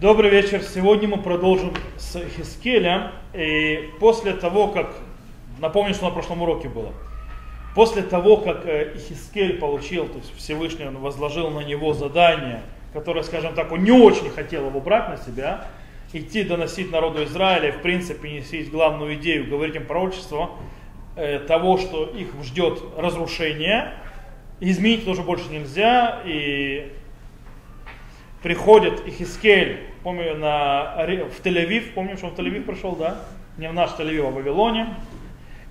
Добрый вечер. Сегодня мы продолжим с Хискеля. И после того, как, напомню, что на прошлом уроке было, после того, как э, Хискель получил, то есть Всевышний он возложил на него задание, которое, скажем так, он не очень хотел его брать на себя, идти доносить народу Израиля, в принципе, несить главную идею, говорить им пророчество, э, того, что их ждет разрушение, изменить тоже больше нельзя, и приходит Ихискель, помню, на, в Тель-Авив, помню, что он в Тель-Авив пришел, да? Не в наш Тель-Авив, а в Вавилоне.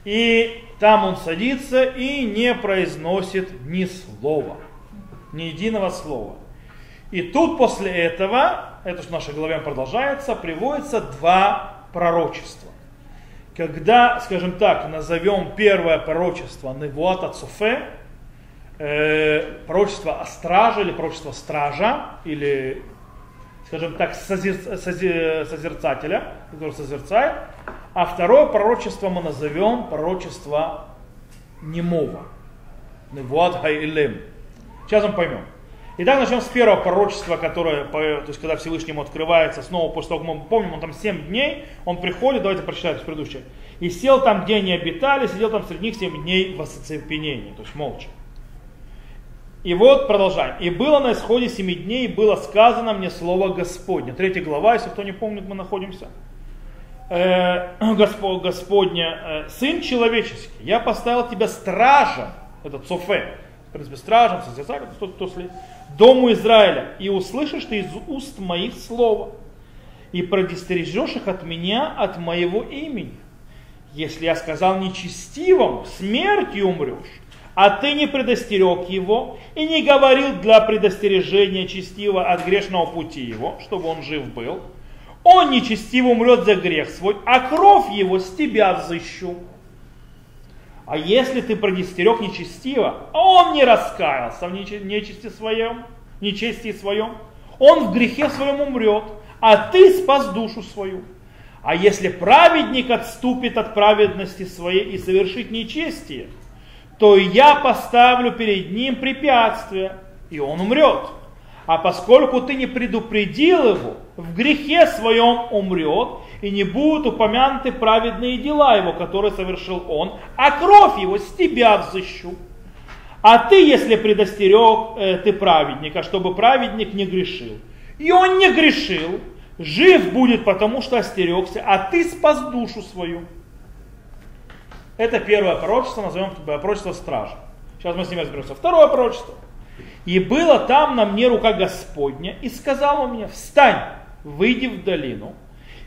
И там он садится и не произносит ни слова, ни единого слова. И тут после этого, это в нашей главе продолжается, приводится два пророчества. Когда, скажем так, назовем первое пророчество Невуата Цуфе, э, пророчество о страже или пророчество стража, или, скажем так, созер, созер, созерцателя, который созерцает, а второе пророчество мы назовем пророчество немого. Невуат Хайлем. Сейчас мы поймем. Итак, начнем с первого пророчества, которое, то есть когда Всевышнему открывается, снова после того, как мы помним, он там 7 дней, он приходит, давайте прочитаем предыдущее, и сел там, где они обитали, сидел там среди них 7 дней в оцепенении, то есть молча. И вот продолжаем. И было на исходе семи дней, было сказано мне слово Господне. Третья глава, если кто не помнит, мы находимся. Э, Господня, э, Сын человеческий, я поставил тебя стражем, это Цофе, в принципе, стражем, созерцателем, кто, кто следит, дому Израиля, и услышишь ты из уст моих слова, и предостережешь их от меня, от моего имени. Если я сказал нечестивому, смертью умрешь, а ты не предостерег его и не говорил для предостережения честивого от грешного пути его, чтобы он жив был, он нечестиво умрет за грех свой, а кровь его с тебя взыщу. А если ты предостерег нечестиво, а он не раскаялся в нечести своем, нечестии своем, он в грехе своем умрет, а ты спас душу свою. А если праведник отступит от праведности своей и совершит нечестие, то я поставлю перед ним препятствие, и он умрет. А поскольку ты не предупредил его, в грехе своем умрет, и не будут упомянуты праведные дела его, которые совершил он, а кровь его с тебя взыщу. А ты, если предостерег э, ты праведника, чтобы праведник не грешил, и он не грешил, жив будет, потому что остерегся, а ты спас душу свою. Это первое пророчество, назовем пророчество стража. Сейчас мы с ним разберемся. Второе пророчество. И было там на мне рука Господня, и сказала мне, встань, выйди в долину,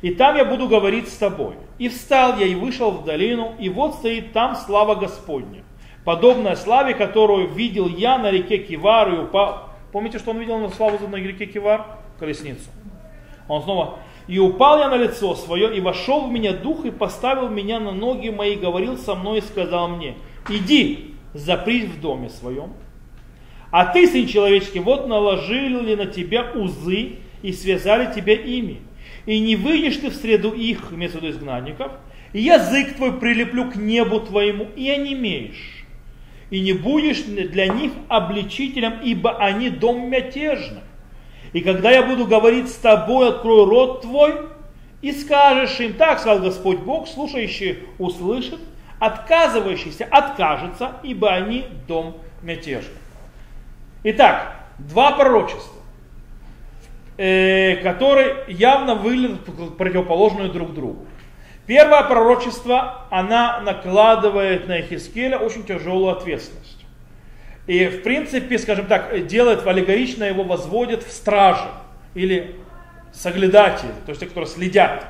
и там я буду говорить с тобой. И встал я и вышел в долину, и вот стоит там слава Господня, подобная славе, которую видел я на реке Кивар и упал. Помните, что он видел на славу на реке Кивар? Колесницу. Он снова и упал я на лицо свое, и вошел в меня дух, и поставил меня на ноги мои, говорил со мной и сказал мне, иди, запрись в доме своем. А ты, сын человеческий, вот наложили на тебя узы и связали тебя ими. И не выйдешь ты в среду их, имеется в виду изгнанников, и язык твой прилеплю к небу твоему, и онемеешь. И не будешь для них обличителем, ибо они дом мятежный. И когда я буду говорить с тобой, открою рот твой, и скажешь им, так сказал Господь Бог, слушающий услышит, отказывающийся откажется, ибо они дом мятежный. Итак, два пророчества, э, которые явно выглядят противоположные друг другу. Первое пророчество, она накладывает на Ихискеля очень тяжелую ответственность. И в принципе, скажем так, делает аллегорично его возводит в стражи или соглядатели, то есть те, которые следят.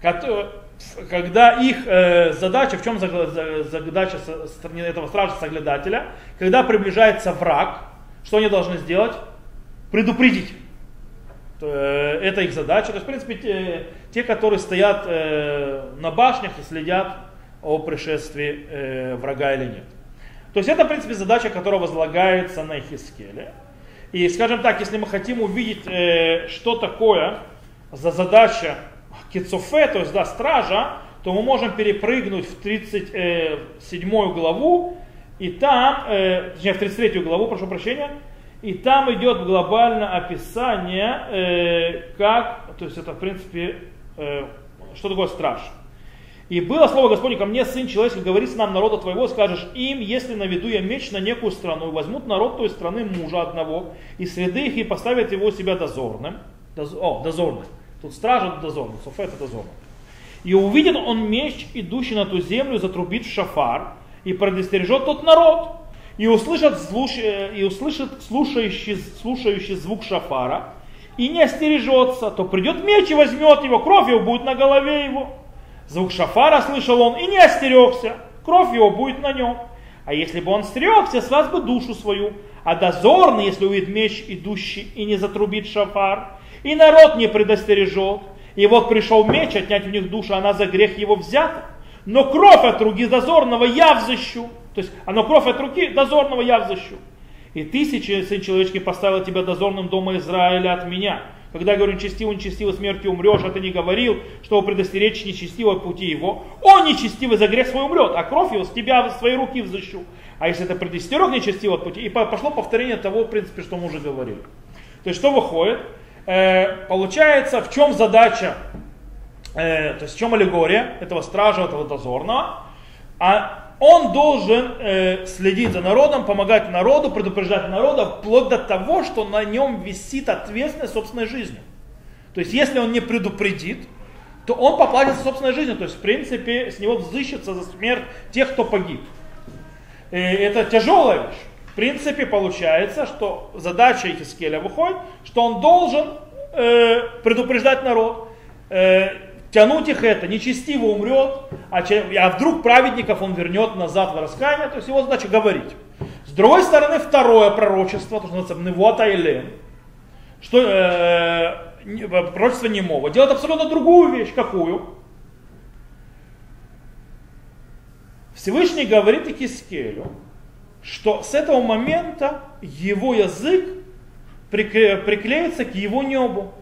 Когда их э, задача, в чем задача этого стража соглядателя, когда приближается враг, что они должны сделать? Предупредить. Э, это их задача. То есть, в принципе, те, те которые стоят э, на башнях и следят о пришествии врага или нет. То есть это, в принципе, задача, которая возлагается на Хискеле. И, скажем так, если мы хотим увидеть, э, что такое за задача Кицофе, то есть да, стража, то мы можем перепрыгнуть в 37 главу, и там, э, точнее в 33 главу, прошу прощения, И там идет глобально описание, э, как, то есть это в принципе, э, что такое страж. И было слово Господне ко мне, сын человеческий, говорит нам народа твоего, скажешь им, если наведу я меч на некую страну, и возьмут народ той страны мужа одного, и среды их, и поставят его себя дозорным. Доз, о, дозорным. Тут стража дозорным, софе это дозорным. И увидит он меч, идущий на ту землю, затрубит в шафар, и предостережет тот народ, и услышит, слуш... и услышит слушающий, слушающий звук шафара, и не остережется, то придет меч и возьмет его, кровь его будет на голове его. Звук шафара слышал он и не остерегся, кровь его будет на нем. А если бы он стерегся, спас бы душу свою. А дозорный, если увидит меч идущий и не затрубит шафар, и народ не предостережет, и вот пришел меч отнять у них душу, она за грех его взята, но кровь от руки дозорного я взыщу. То есть, оно кровь от руки дозорного я взыщу. И тысячи, сын человеческий, поставил тебя дозорным дома Израиля от меня. Когда я говорю, нечестиво, нечестиво смертью умрешь, а ты не говорил, чтобы предостеречь нечестивого пути его. Он нечестивый за грех свой умрет, а кровь его с тебя в свои руки взыщу. А если это предостерег нечестивого пути, и пошло повторение того, в принципе, что мы уже говорили. То есть, что выходит? Э, получается, в чем задача, э, то есть в чем аллегория этого стража, этого дозорного? А он должен э, следить за народом, помогать народу, предупреждать народа, вплоть до того, что на нем висит ответственность собственной жизнью. То есть, если он не предупредит, то он поплатится собственной жизнью. То есть, в принципе, с него взыщется за смерть тех, кто погиб. И это тяжелая вещь. В принципе, получается, что задача Ихискеля выходит, что он должен э, предупреждать народ, э, тянуть их это, нечестиво умрет, а, а вдруг праведников он вернет назад в раскаяние, то есть его задача говорить. С другой стороны, второе пророчество, то, что называется Невуата Элен, что э, пророчество немого, делает абсолютно другую вещь. Какую? Всевышний говорит Икискелю, что с этого момента его язык приклеится к его небу.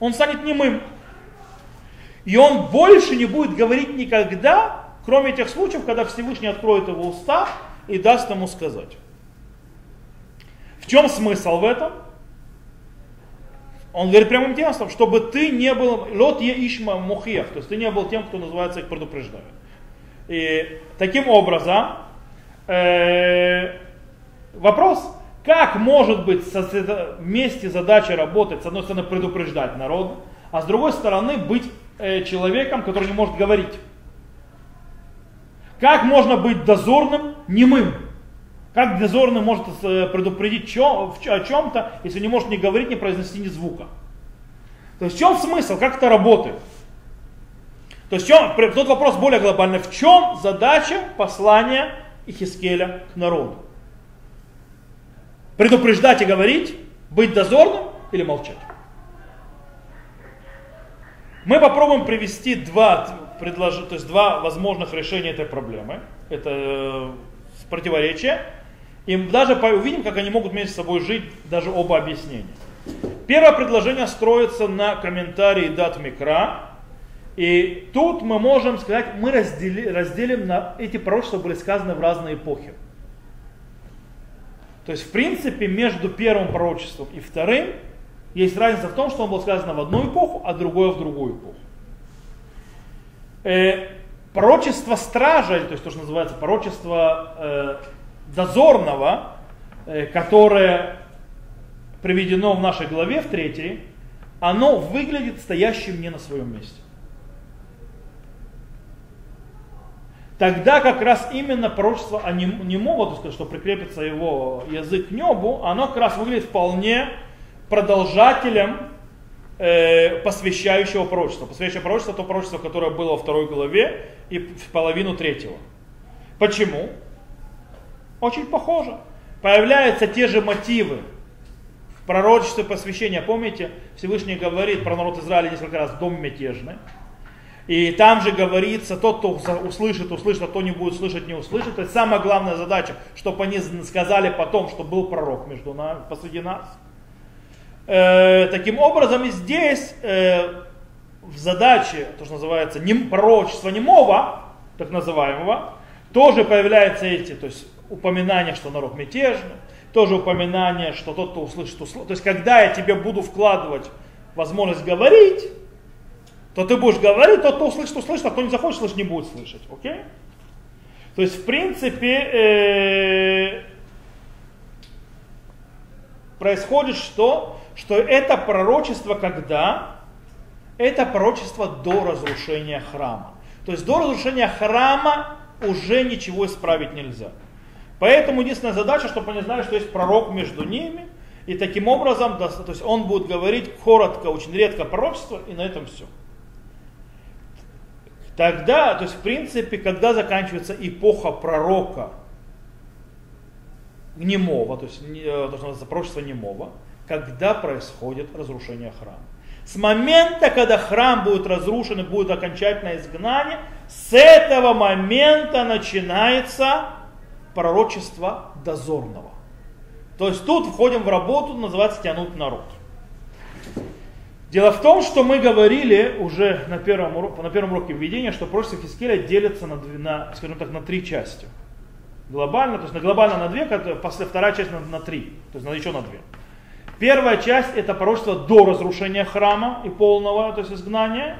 Он станет немым. И он больше не будет говорить никогда, кроме тех случаев, когда Всевышний откроет его уста и даст ему сказать. В чем смысл в этом? Он говорит прямым текстом, чтобы ты не был лот е ишма мухех, то есть ты не был тем, кто называется их предупреждает. И таким образом, э, вопрос, как может быть вместе задача работать, с одной стороны предупреждать народ, а с другой стороны быть э, человеком, который не может говорить. Как можно быть дозорным немым? Как дозорный может э, предупредить о чем-то, если не может ни говорить, ни произнести ни звука? То есть в чем смысл, как это работает? То есть в чем, тот вопрос более глобальный. В чем задача послания Ихискеля к народу? Предупреждать и говорить, быть дозорным или молчать? Мы попробуем привести два, предлож... то есть два возможных решения этой проблемы. Это э, противоречия. И даже увидим, как они могут вместе с собой жить, даже оба объяснения. Первое предложение строится на комментарии Дат Микра. И тут мы можем сказать, мы раздели, разделим на эти пророчества были сказаны в разные эпохи. То есть, в принципе, между первым пророчеством и вторым есть разница в том, что он был сказан в одну эпоху, а другое в другую эпоху. Э, пророчество стража, то есть то, что называется пророчество э, дозорного, э, которое приведено в нашей главе, в третьей, оно выглядит стоящим не на своем месте. Тогда как раз именно пророчество о немого, то сказать, что прикрепится его язык к небу, оно как раз выглядит вполне продолжателем э, посвящающего пророчества. Посвящающее пророчество то пророчество, которое было во второй главе и в половину третьего. Почему? Очень похоже. Появляются те же мотивы в пророчестве посвящения. Помните, Всевышний говорит про народ Израиля несколько раз дом мятежный. И там же говорится, тот, кто услышит, услышит, а кто не будет слышать, не услышит. То есть самая главная задача, чтобы они сказали потом, что был пророк между нами, посреди нас. Э, таким образом, и здесь э, в задаче, то, что называется, нем, пророчество немого, так называемого, тоже появляются эти, то есть упоминания, что народ мятежный, тоже упоминание, что тот, кто услышит, услышит. То есть, когда я тебе буду вкладывать возможность говорить, то ты будешь говорить, тот, кто услышит, услышит, а кто не захочет слышать, не будет слышать. Окей? То есть, в принципе, э, происходит что? Что это пророчество когда? Это пророчество до разрушения храма. То есть до разрушения храма уже ничего исправить нельзя. Поэтому единственная задача, чтобы они знали, что есть пророк между ними, и таким образом, то есть он будет говорить коротко, очень редко пророчество, и на этом все. Тогда, то есть в принципе, когда заканчивается эпоха пророка немого, то есть э, то, что называется пророчество немого, когда происходит разрушение храма. С момента, когда храм будет разрушен и будет окончательное изгнание, с этого момента начинается пророчество дозорного. То есть тут входим в работу, называется тянуть народ. Дело в том, что мы говорили уже на первом, на первом уроке введения, что пророчество Хискеля делится на, на, скажем так, на три части. Глобально, то есть на глобально на две, после вторая часть на, на три, то есть на, еще на две. Первая часть это пророчество до разрушения храма и полного, то есть изгнания.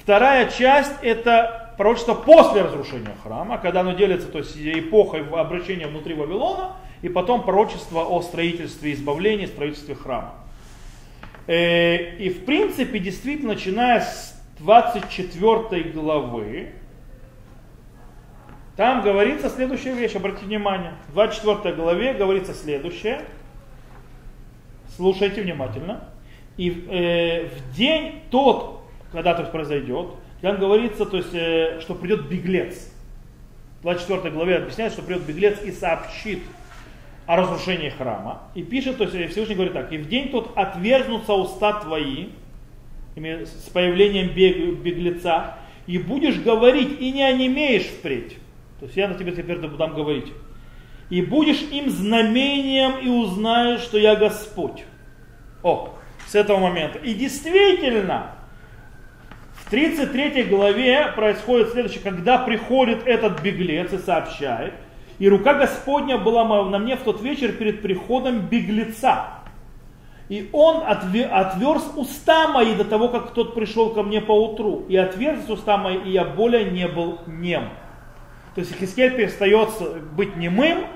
Вторая часть это пророчество после разрушения храма, когда оно делится, то есть эпохой обращения внутри Вавилона, и потом пророчество о строительстве избавления, строительстве храма. Э, и в принципе, действительно, начиная с 24 главы, там говорится следующая вещь, обратите внимание. В 24 главе говорится следующее. Слушайте внимательно. И э, в день тот, когда это произойдет, там говорится, то есть, э, что придет беглец. В 24 главе объясняется, что придет беглец и сообщит о разрушении храма. И пишет, то есть Всевышний говорит так, и в день тот отверзнутся уста твои, с появлением беглеца, и будешь говорить, и не онемеешь впредь. То есть я на тебе теперь буду говорить и будешь им знамением и узнаешь, что я Господь. О, с этого момента. И действительно, в 33 главе происходит следующее, когда приходит этот беглец и сообщает, и рука Господня была на мне в тот вечер перед приходом беглеца. И он отверз уста мои до того, как тот пришел ко мне по утру. И отверз уста мои, и я более не был нем. То есть Хискель перестает быть немым,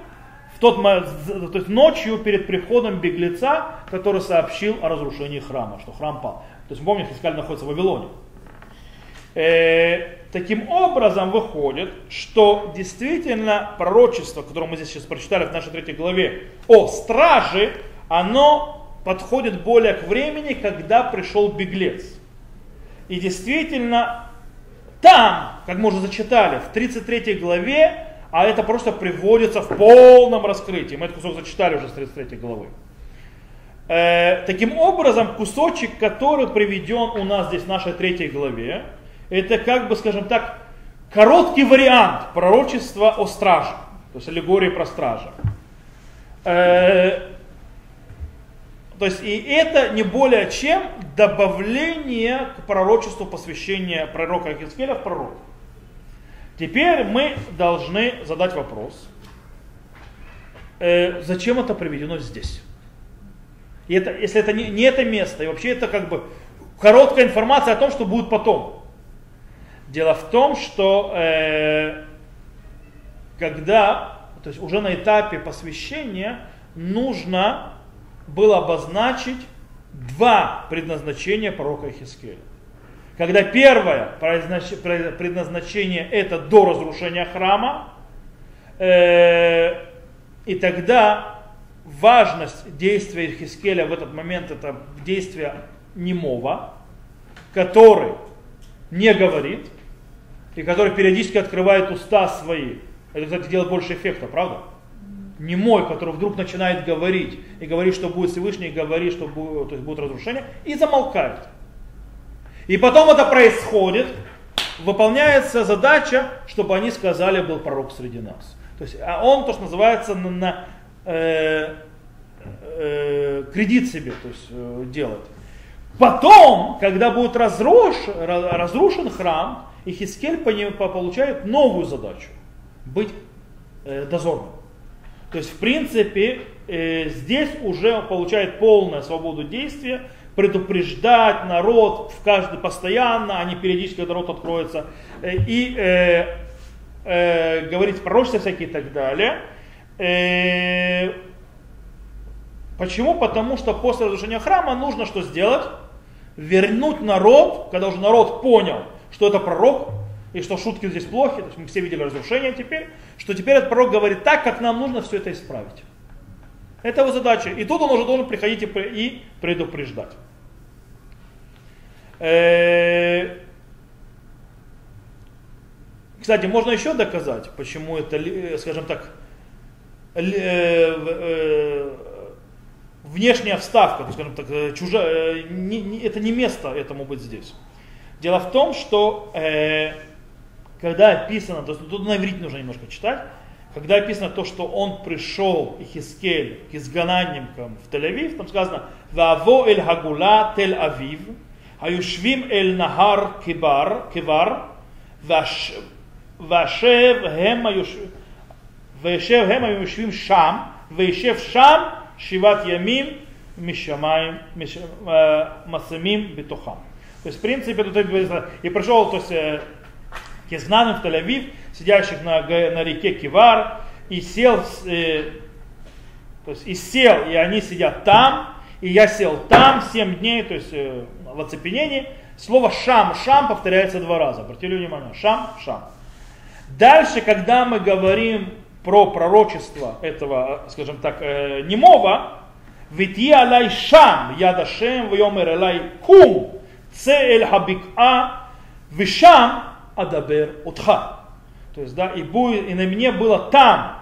в тот, то есть ночью перед приходом беглеца, который сообщил о разрушении храма, что храм пал. То есть помните, Хискаль находится в Вавилоне. Э, таким образом выходит, что действительно пророчество, которое мы здесь сейчас прочитали в нашей третьей главе, о страже, оно подходит более к времени, когда пришел беглец. И действительно, там, как мы уже зачитали, в 33 главе, а это просто приводится в полном раскрытии. Мы этот кусок зачитали уже с 33 главы. Э, таким образом, кусочек, который приведен у нас здесь в нашей третьей главе, это как бы, скажем так, короткий вариант пророчества о страже, то есть аллегории про стража. Э, то есть и это не более чем добавление к пророчеству посвящения пророка Ахискеля в пророк. Теперь мы должны задать вопрос, э, зачем это приведено здесь? И это, если это не, не это место, и вообще это как бы короткая информация о том, что будет потом. Дело в том, что э, когда, то есть уже на этапе посвящения, нужно было обозначить два предназначения пророка Хискеля. Когда первое предназначение это до разрушения храма, э, и тогда важность действия Хискеля в этот момент это действие немого, который не говорит, и который периодически открывает уста свои. Это, кстати, делает больше эффекта, правда? Немой, который вдруг начинает говорить, и говорит, что будет Всевышний, и говорит, что будет, то есть будет разрушение, и замолкает. И потом это происходит, выполняется задача, чтобы они сказали, был пророк среди нас. То есть а он, то, что называется, на, на э, э, кредит себе то есть, э, делает. Потом, когда будет разруш, разрушен храм, и Хискель получает новую задачу, быть э, дозорным. То есть, в принципе, э, здесь уже получает полную свободу действия, предупреждать народ в каждый постоянно, а не периодически, когда народ откроется, э, и э, э, говорить пророчества всякие и так далее. Э, почему? Потому что после разрушения храма нужно что сделать? Вернуть народ, когда уже народ понял, что это пророк, и что шутки здесь плохи, то есть мы все видели разрушение теперь, что теперь этот пророк говорит так, как нам нужно все это исправить. Это его задача. И тут он уже должен приходить и предупреждать. Э, кстати, можно еще доказать, почему это, э, скажем так, э, внешняя вставка, скажем так, чужая, это не место этому быть здесь. Дело в том, что когда описано, то есть тут на иврите нужно немножко читать, когда описано то, что он пришел, Ихискель, к изгнанникам в Тель-Авив, там сказано, «Ваво эль хагула тель авив, היושבים אל נהר כבר, כבר ואשר הם וישב הם היושבים שם, וישב שם שבעת ימים משמיים, מסמים בתוכם. То есть, в принципе, тут говорится, и пришел, то есть, к изгнанным в Тель-Авив, сидящих на, на реке Кивар, и сел, э, то есть, и сел, и они сидят там, и я сел там 7 дней, то есть э, в оцепенении. Слово шам, шам повторяется два раза. Обратили внимание, шам, шам. Дальше, когда мы говорим про пророчество этого, скажем так, э, немого, Вити алай шам, ядашем, вьомер алай кум, це эль хабик'a, вишам адабер утха. То есть, да, и, будет, и на мне было там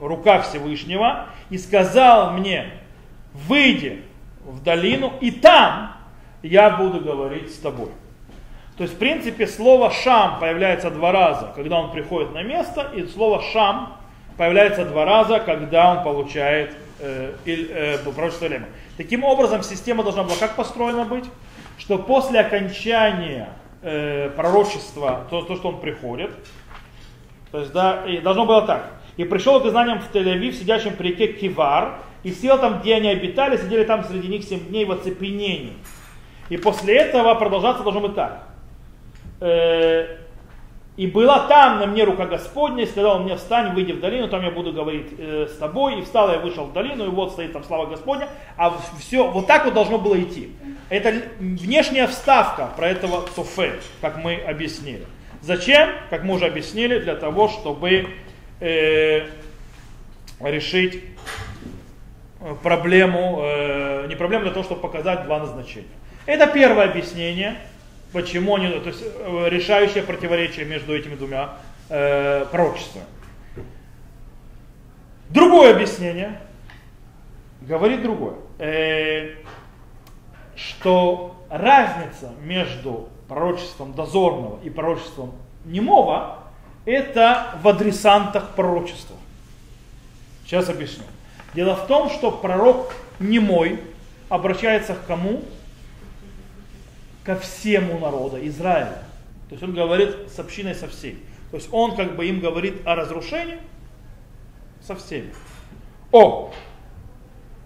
рука Всевышнего, и сказал мне, выйди в долину, и там я буду говорить с тобой. То есть, в принципе, слово «шам» появляется два раза, когда он приходит на место, и слово «шам» появляется два раза, когда он получает э, э, пророчество Лема. Таким образом, система должна была как построена быть, что после окончания э, пророчества, то, то, что он приходит, то есть, да, и должно было так. И пришел к знаниям в Тель-Авив, сидящим при реке Кивар, и сел там, где они обитали, сидели там среди них семь дней в оцепенении. И после этого продолжаться должно быть так. Э, и была там на мне рука Господня, и сказал мне, встань, выйди в долину, там я буду говорить э, с тобой. И встал я, вышел в долину, и вот стоит там слава Господня. А все, вот так вот должно было идти. Это внешняя вставка про этого Софе, как мы объяснили. Зачем? Как мы уже объяснили, для того, чтобы э, решить проблему, э, не проблему для того, чтобы показать два назначения. Это первое объяснение, почему они, то есть э, решающее противоречие между этими двумя э, пророчествами. Другое объяснение говорит другое, э, что разница между пророчеством дозорного и пророчеством немого это в адресантах пророчества. Сейчас объясню. Дело в том, что пророк немой обращается к кому? Ко всему народу Израиля. То есть он говорит с общиной со всей. То есть он как бы им говорит о разрушении со всеми. О!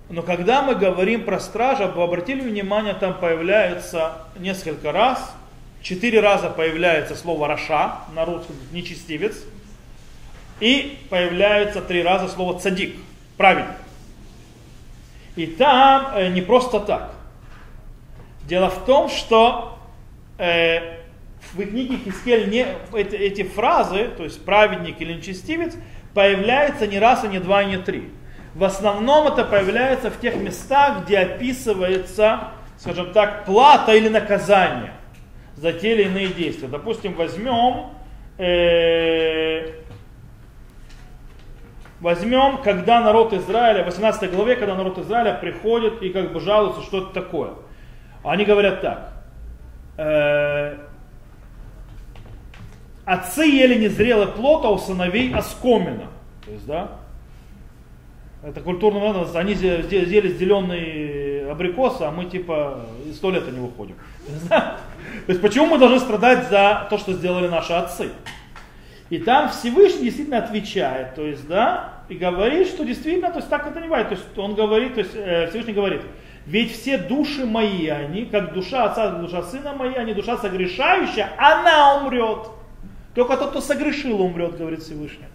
Но когда мы говорим про стража, вы обратили внимание, там появляется несколько раз, четыре раза появляется слово раша, на русском нечестивец, и появляется три раза слово цадик, праведник. И там э, не просто так. Дело в том, что э, в книге Хискель не, эти, эти фразы, то есть праведник или нечестивец, появляются не раз, и не два, и не три. В основном это появляется в тех местах, где описывается, скажем так, плата или наказание за те или иные действия. Допустим, возьмем э, Возьмем, когда народ Израиля, в 18 главе, когда народ Израиля приходит и как бы жалуется, что это такое. Они говорят так. Э, Отцы ели незрелый плод, а у сыновей оскомина. То есть, да, это культурно надо, они ели зеленые абрикосы, а мы типа из туалета не выходим. То есть почему мы должны страдать за то, что сделали наши отцы? И там Всевышний действительно отвечает, то есть, да, и говорит, что действительно, то есть так это не бывает. То есть он говорит, то есть э, Всевышний говорит, ведь все души мои, они, как душа отца, душа сына моя, они душа согрешающая, она умрет. Только тот, кто согрешил, умрет, говорит Всевышний.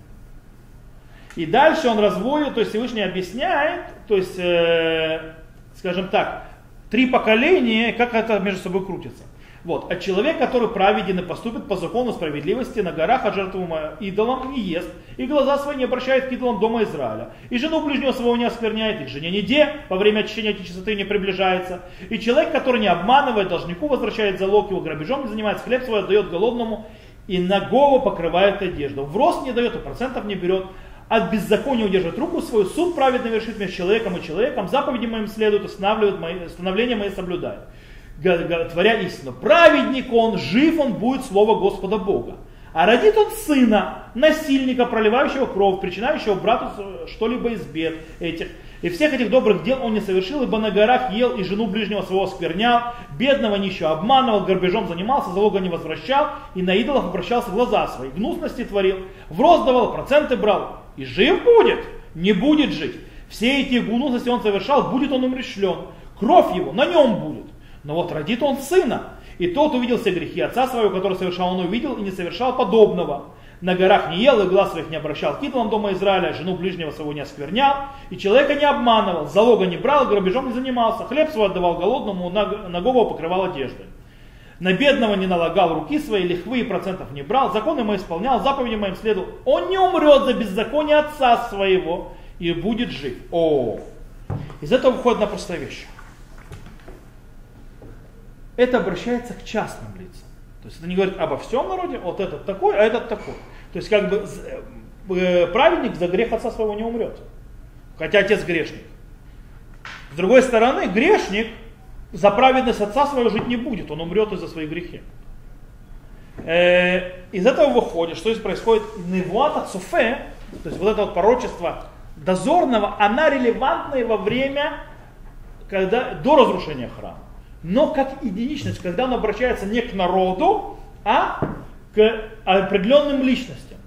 И дальше он разводит, то есть Всевышний объясняет, то есть, э, скажем так, три поколения, как это между собой крутится. Вот. А человек, который праведен и поступит по закону справедливости на горах от жертву идолам не ест, и глаза свои не обращает к идолам дома Израиля, и жену ближнего своего не оскверняет, и к жене неде во время очищения от чистоты не приближается, и человек, который не обманывает должнику, возвращает залог его грабежом, не занимается хлеб свой, отдает голодному, и нагого покрывает одежду. В рост не дает, и процентов не берет, от беззакония удерживает руку свою, суд праведно вершит между человеком и человеком, заповеди моим следует, устанавливает мои, установления мои соблюдает творя истину. Праведник он, жив он будет слово Господа Бога. А родит он сына, насильника, проливающего кровь, причинающего брату что-либо из бед этих. И всех этих добрых дел он не совершил, ибо на горах ел и жену ближнего своего сквернял, бедного нищего обманывал, горбежом занимался, залога не возвращал, и на идолов обращался глаза свои, гнусности творил, в рост давал, проценты брал. И жив будет, не будет жить. Все эти гнусности он совершал, будет он умрешлен. Кровь его на нем будет. Но вот родит он сына, и тот увидел все грехи отца своего, который совершал, он увидел и не совершал подобного. На горах не ел и глаз своих не обращал к идолам дома Израиля, жену ближнего своего не осквернял, и человека не обманывал, залога не брал, грабежом не занимался, хлеб свой отдавал голодному, нагого покрывал одеждой. На бедного не налагал руки свои, лихвы и процентов не брал, законы мои исполнял, заповеди моим следовал. Он не умрет за беззаконие отца своего и будет жив. О, из этого выходит на простая вещь это обращается к частным лицам. То есть это не говорит обо всем народе, вот этот такой, а этот такой. То есть как бы э, праведник за грех отца своего не умрет. Хотя отец грешник. С другой стороны, грешник за праведность отца своего жить не будет, он умрет из-за своих грехи. Э, из этого выходит, что здесь происходит невуата цуфе, то есть вот это вот пророчество дозорного, она релевантна во время, когда, до разрушения храма но как единичность, когда он обращается не к народу, а к определенным личностям,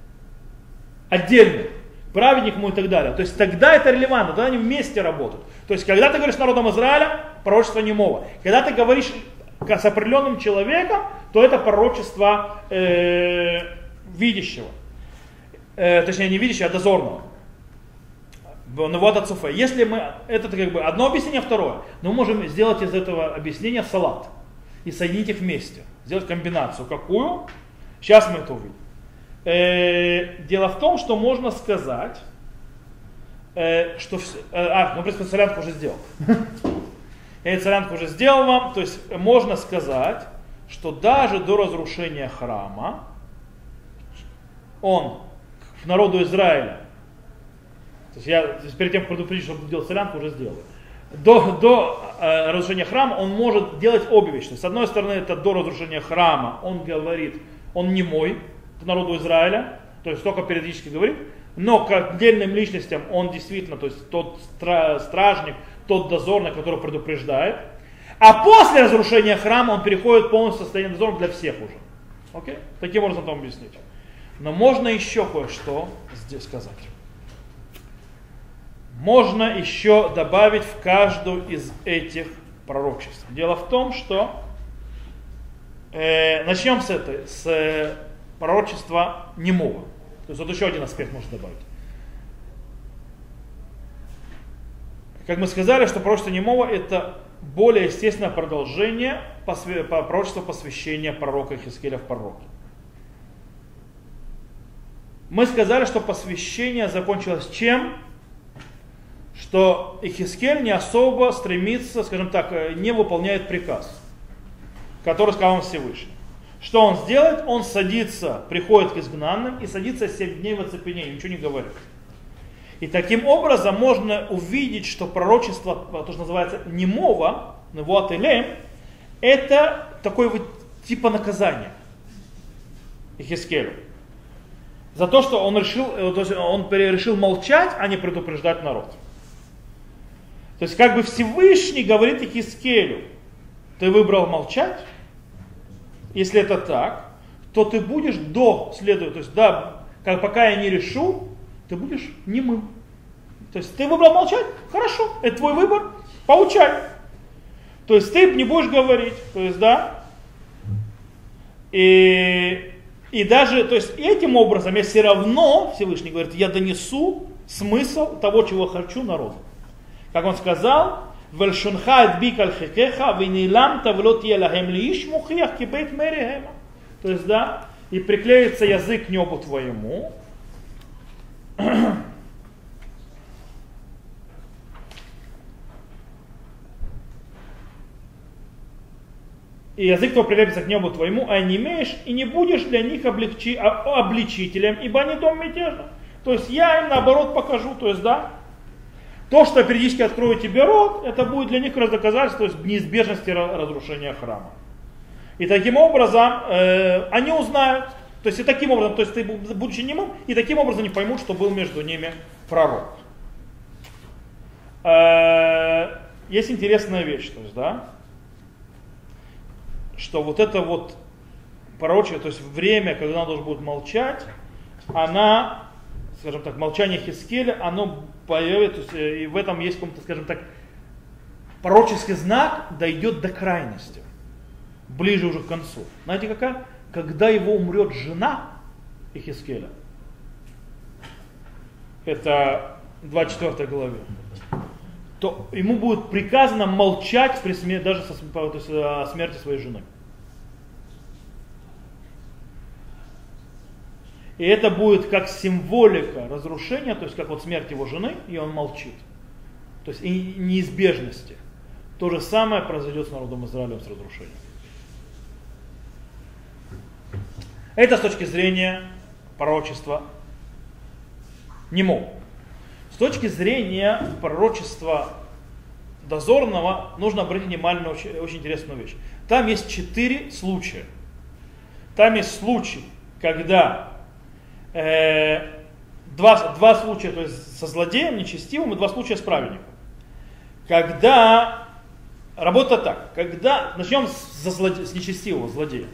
отдельным, праведникам и так далее. То есть тогда это релевантно, тогда они вместе работают. То есть когда ты говоришь народом Израиля, пророчество немого. Когда ты говоришь с определенным человеком, то это пророчество э, видящего. Э, точнее не видящего, а дозорного. Навод Ацуфе. Если мы, это как бы одно объяснение, второе. Но мы можем сделать из этого объяснения салат. И соединить их вместе. Сделать комбинацию. Какую? Сейчас мы это увидим. Э, дело в том, что можно сказать, э, что... Э, а, ну, в принципе, солянку уже сделал. Я эту солянку уже сделал вам. То есть можно сказать, что даже до разрушения храма он в народу Израиля то есть я перед тем, как предупредить, чтобы делать солянку, уже сделал. До, до э, разрушения храма он может делать обе вещи. С одной стороны, это до разрушения храма он говорит, он не мой, к народу Израиля, то есть только периодически говорит, но к отдельным личностям он действительно, то есть тот стражник, тот дозорный, который предупреждает. А после разрушения храма он переходит полностью в состояние дозора для всех уже. Окей? Таким образом там объяснить. Но можно еще кое-что здесь сказать можно еще добавить в каждую из этих пророчеств. Дело в том, что э, начнем с этой, с э, пророчества немого. То есть вот еще один аспект можно добавить. Как мы сказали, что пророчество немого это более естественное продолжение пророчества посвящения пророка Хискеля в пророке. Мы сказали, что посвящение закончилось чем? Что Ихискель не особо стремится, скажем так, э, не выполняет приказ, который сказал Всевышний. Что он сделает? Он садится, приходит к изгнанным и садится 7 дней в оцепенении, ничего не говорит. И таким образом можно увидеть, что пророчество, то, что называется немого, вот или это такой вот типа наказания Ихискелю. За то, что он решил, э, то есть он решил молчать, а не предупреждать народ. То есть как бы Всевышний говорит Ихискелю, ты выбрал молчать, если это так, то ты будешь до следует, то есть да, как, пока я не решу, ты будешь немым. То есть ты выбрал молчать? Хорошо, это твой выбор, получай. То есть ты не будешь говорить, то есть да. И, и даже, то есть этим образом я все равно, Всевышний говорит, я донесу смысл того, чего хочу народу. Как он сказал, Вальшунха адбик аль-хикеха, винилам тавлот елахем лииш мухиях кибейт мерихема. То есть, да, и приклеится язык к небу твоему. И язык твой прилепится к небу твоему, а не имеешь, и не будешь для них облегчи, а, обличителем, ибо они дом мятежных. То есть я им наоборот покажу, то есть да, то, что периодически открою тебе рот, это будет для них доказательство неизбежности разрушения храма. И таким образом э, они узнают, то есть и таким образом, то есть ты будучи немым, и таким образом они поймут, что был между ними пророк. Э, есть интересная вещь, то есть, да, что вот это вот пророчее, то есть время, когда он должен будет молчать, она, скажем так, молчание Хискеля, оно появится, э, и в этом есть какой-то, скажем так, пророческий знак дойдет до крайности, ближе уже к концу. Знаете какая? Когда его умрет жена Ихискеля, это 24 главе, то ему будет приказано молчать при смерти, даже со, то есть, о смерти своей жены. И это будет как символика разрушения, то есть как вот смерть его жены, и он молчит. То есть и неизбежности. То же самое произойдет с народом Израилем с разрушением. Это с точки зрения пророчества Нему. С точки зрения пророчества дозорного нужно обратить внимание на очень, очень интересную вещь. Там есть четыре случая. Там есть случай, когда э, два, два случая, то есть со злодеем, нечестивым, и два случая с праведником. Когда работа так, когда начнем с, злоде, с нечестивого злодея.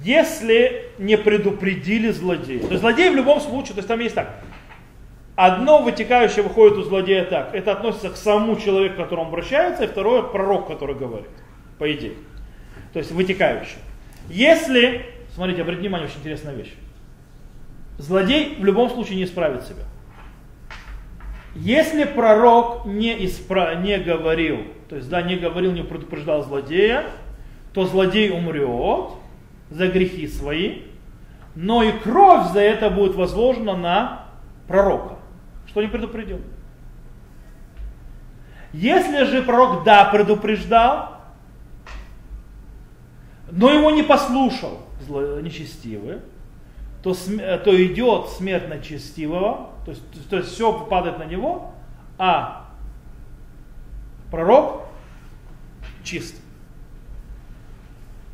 Если не предупредили злодея, то есть злодей в любом случае, то есть там есть так, Одно вытекающее выходит у злодея так. Это относится к самому человеку, к которому обращается, и второе пророк, который говорит. По идее. То есть вытекающее. Если, смотрите, обратите внимание, очень интересная вещь. Злодей в любом случае не исправит себя. Если пророк не, испра... не говорил, то есть да, не говорил, не предупреждал злодея, то злодей умрет за грехи свои, но и кровь за это будет возложена на пророка что не предупредил. Если же пророк да предупреждал, но его не послушал нечестивый, то, то идет смерть на честивого, то есть, то есть все падает на него, а пророк чист.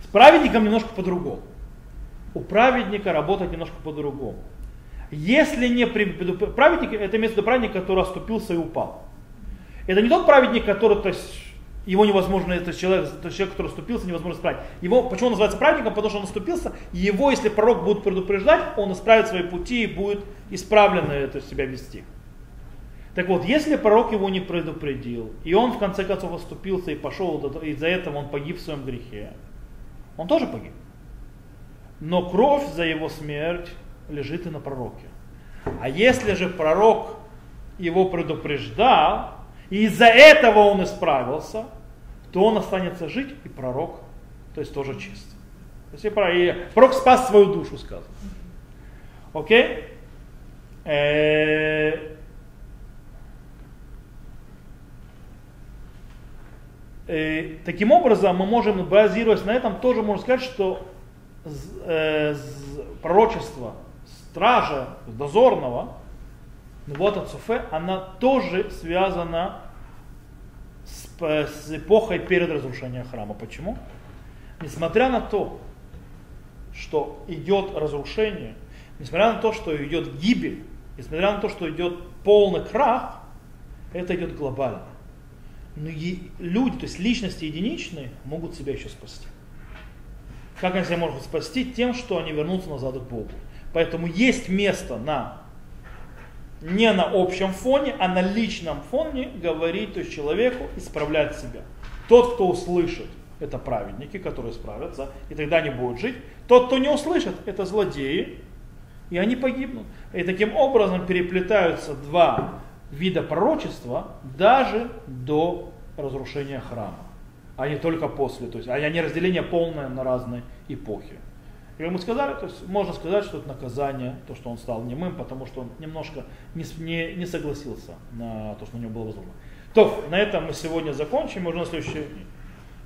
С праведником немножко по-другому. У праведника работать немножко по-другому. Если не праведник, это имеется в виду праведник, который оступился и упал. Это не тот праведник, который, то есть, его невозможно, это человек, это человек, который оступился, невозможно исправить. Его, почему он называется праведником? Потому что он оступился, его, если пророк будет предупреждать, он исправит свои пути и будет исправленно это себя вести. Так вот, если пророк его не предупредил, и он в конце концов оступился и пошел, и из-за этого он погиб в своем грехе, он тоже погиб. Но кровь за его смерть лежит и на пророке. А если же пророк его предупреждал, и из-за этого он исправился, то он останется жить, и пророк, то есть тоже чист. То есть и пророк спас свою душу, сказано. Окей? Э, э, таким образом, мы можем, базируясь на этом, тоже можно сказать, что э, пророчество стража, дозорного, ну вот от Софе, она тоже связана с, с эпохой перед разрушением храма. Почему? Несмотря на то, что идет разрушение, несмотря на то, что идет гибель, несмотря на то, что идет полный крах, это идет глобально. Но и люди, то есть личности единичные, могут себя еще спасти. Как они себя могут спасти? Тем, что они вернутся назад к Богу. Поэтому есть место на не на общем фоне, а на личном фоне говорить, то есть человеку исправлять себя. Тот, кто услышит, это праведники, которые справятся, и тогда они будут жить. Тот, кто не услышит, это злодеи, и они погибнут. И таким образом переплетаются два вида пророчества даже до разрушения храма, а не только после. То есть, а не разделение полное на разные эпохи. И ему сказали, то есть можно сказать, что это наказание, то, что он стал немым, потому что он немножко не, не, не согласился на то, что на него было возложено. То, на этом мы сегодня закончим, уже на следующей,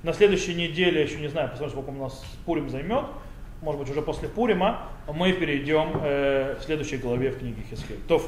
на следующей неделе, еще не знаю, посмотрим, сколько у нас Пурим займет, может быть уже после Пурима, мы перейдем э, в следующей главе в книге Хискель. То,